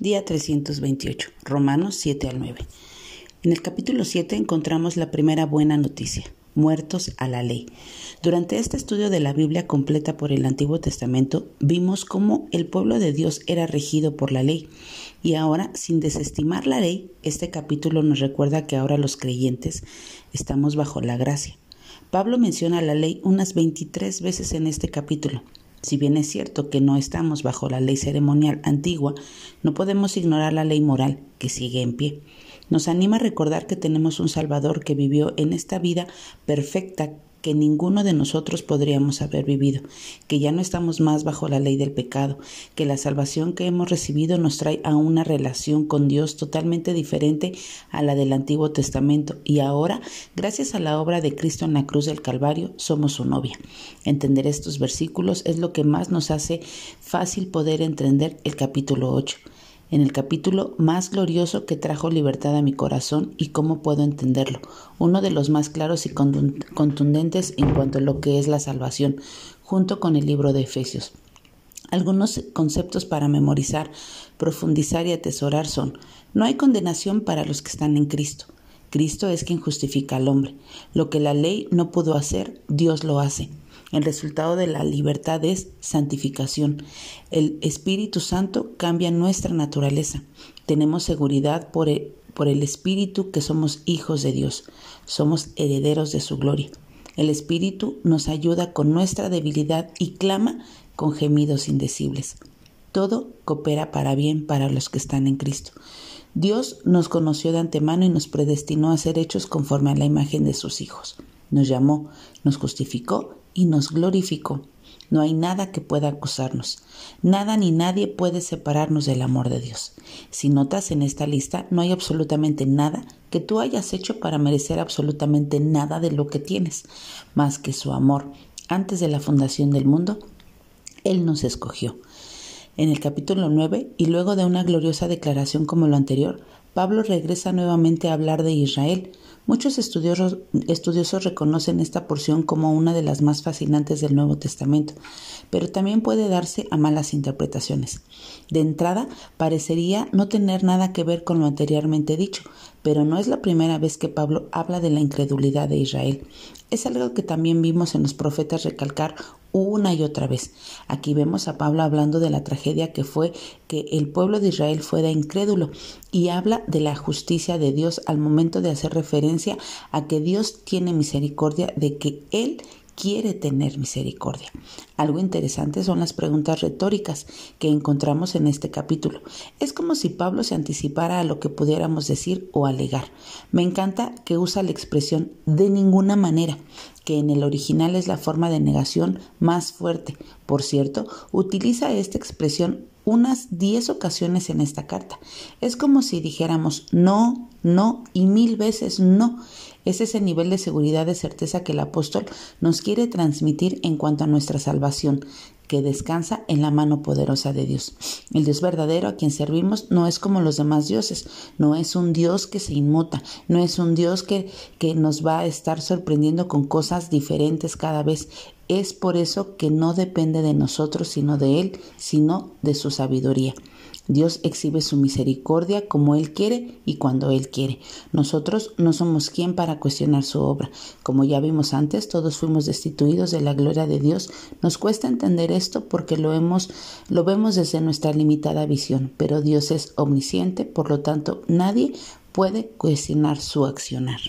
Día 328, Romanos 7 al 9. En el capítulo 7 encontramos la primera buena noticia, muertos a la ley. Durante este estudio de la Biblia completa por el Antiguo Testamento, vimos cómo el pueblo de Dios era regido por la ley. Y ahora, sin desestimar la ley, este capítulo nos recuerda que ahora los creyentes estamos bajo la gracia. Pablo menciona la ley unas 23 veces en este capítulo. Si bien es cierto que no estamos bajo la ley ceremonial antigua, no podemos ignorar la ley moral que sigue en pie. Nos anima a recordar que tenemos un Salvador que vivió en esta vida perfecta que ninguno de nosotros podríamos haber vivido, que ya no estamos más bajo la ley del pecado, que la salvación que hemos recibido nos trae a una relación con Dios totalmente diferente a la del Antiguo Testamento y ahora, gracias a la obra de Cristo en la cruz del Calvario, somos su novia. Entender estos versículos es lo que más nos hace fácil poder entender el capítulo 8 en el capítulo más glorioso que trajo libertad a mi corazón y cómo puedo entenderlo, uno de los más claros y contundentes en cuanto a lo que es la salvación, junto con el libro de Efesios. Algunos conceptos para memorizar, profundizar y atesorar son, no hay condenación para los que están en Cristo. Cristo es quien justifica al hombre. Lo que la ley no pudo hacer, Dios lo hace. El resultado de la libertad es santificación. El Espíritu Santo cambia nuestra naturaleza. Tenemos seguridad por el, Espíritu que somos hijos de Dios. Somos herederos de su gloria. El Espíritu nos ayuda con nuestra debilidad y clama con gemidos indecibles. Todo coopera para bien para los que están en Cristo. Dios nos conoció de antemano y nos predestinó a ser hechos conforme a la imagen de sus hijos. Nos llamó, nos justificó y nos glorificó. No hay nada que pueda acusarnos. Nada ni nadie puede separarnos del amor de Dios. Si notas en esta lista, no hay absolutamente nada que tú hayas hecho para merecer absolutamente nada de lo que tienes, más que su amor. Antes de la fundación del mundo, Él nos escogió. En el capítulo 9, y luego de una gloriosa declaración como lo anterior, Pablo regresa nuevamente a hablar de Israel. Muchos estudiosos, reconocen esta porción como una de las más fascinantes del Nuevo Testamento, pero también puede darse a malas interpretaciones. De entrada, parecería no tener nada que ver con lo anteriormente dicho, pero no es la primera vez que Pablo habla de la incredulidad de Israel. Es algo que también vimos en los profetas recalcar una y otra vez. Aquí vemos a Pablo hablando de la tragedia que fue que el pueblo de Israel fuera incrédulo y habla de la justicia de Dios al momento de hacer referencia a que Dios tiene misericordia de que Él quiere tener misericordia. Algo interesante son las preguntas retóricas que encontramos en este capítulo. Es como si Pablo se anticipara a lo que pudiéramos decir o alegar. Me encanta que usa la expresión de ninguna manera, que en el original es la forma de negación más fuerte. Por cierto, utiliza esta expresión unas diez ocasiones en esta carta. Es como si dijéramos no, no y mil veces no. Es ese nivel de seguridad, de certeza que el apóstol nos quiere transmitir en cuanto a nuestra que descansa en la mano poderosa de Dios. El Dios verdadero a quien servimos no es como los demás dioses, no es un Dios que se inmuta, no es un Dios que, que nos va a estar sorprendiendo con cosas diferentes cada vez. Es por eso que no depende de nosotros, sino de Él, sino de su sabiduría. Dios exhibe su misericordia como Él quiere y cuando Él quiere. Nosotros no somos quien para cuestionar su obra. Como ya vimos antes, todos fuimos destituidos de la gloria de Dios. Nos cuesta entender esto porque lo, hemos, lo vemos desde nuestra limitada visión, pero Dios es omnisciente, por lo tanto nadie puede cuestionar su accionar.